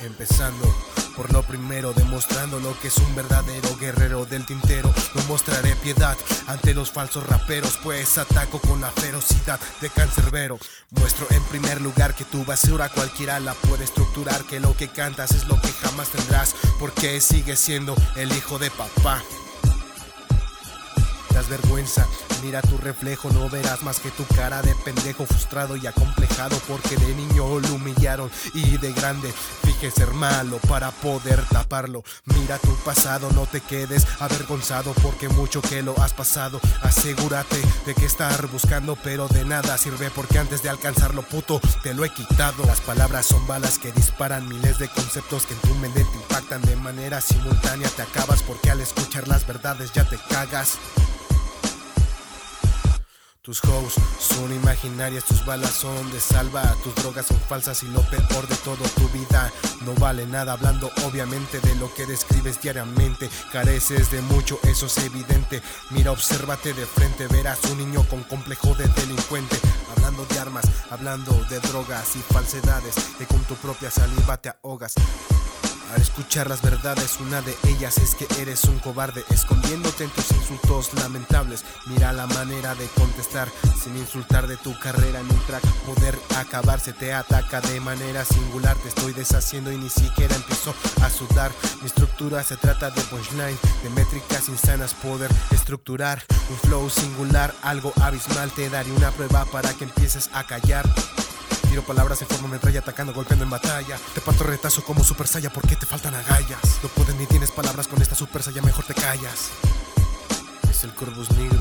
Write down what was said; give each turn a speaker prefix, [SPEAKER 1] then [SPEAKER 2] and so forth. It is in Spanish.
[SPEAKER 1] Empezando por lo primero, demostrando lo que es un verdadero guerrero del tintero. No mostraré piedad ante los falsos raperos, pues ataco con la ferocidad de cancerbero. Muestro en primer lugar que tu basura cualquiera la puede estructurar, que lo que cantas es lo que jamás tendrás, porque sigues siendo el hijo de papá das vergüenza. Mira tu reflejo, no verás más que tu cara de pendejo frustrado y acomplejado porque de niño lo humillaron y de grande fije ser malo para poder taparlo. Mira tu pasado, no te quedes avergonzado porque mucho que lo has pasado. Asegúrate de que estar buscando, pero de nada sirve porque antes de alcanzarlo, puto, te lo he quitado. Las palabras son balas que disparan miles de conceptos que en tu mente te impactan de manera simultánea. Te acabas porque al escuchar las verdades ya te cagas. Tus hoes son imaginarias, tus balas son de salva, tus drogas son falsas y lo peor de todo, tu vida no vale nada hablando obviamente de lo que describes diariamente. Careces de mucho, eso es evidente. Mira, obsérvate de frente, verás un niño con complejo de delincuente. Hablando de armas, hablando de drogas y falsedades, que con tu propia saliva te ahogas. Al escuchar las verdades, una de ellas es que eres un cobarde, escondiéndote en tus insultos lamentables. Mira la manera de contestar sin insultar de tu carrera en un track. Poder acabarse te ataca de manera singular. Te estoy deshaciendo y ni siquiera empiezo a sudar. Mi estructura se trata de punchline, de métricas insanas. Poder estructurar un flow singular, algo abismal. Te daré una prueba para que empieces a callar. Tiro palabras en forma metralla, atacando, golpeando en batalla. Te parto retazo como super saya porque te faltan agallas. No puedes ni tienes palabras con esta super saya, mejor te callas. Es el Corvus Negro.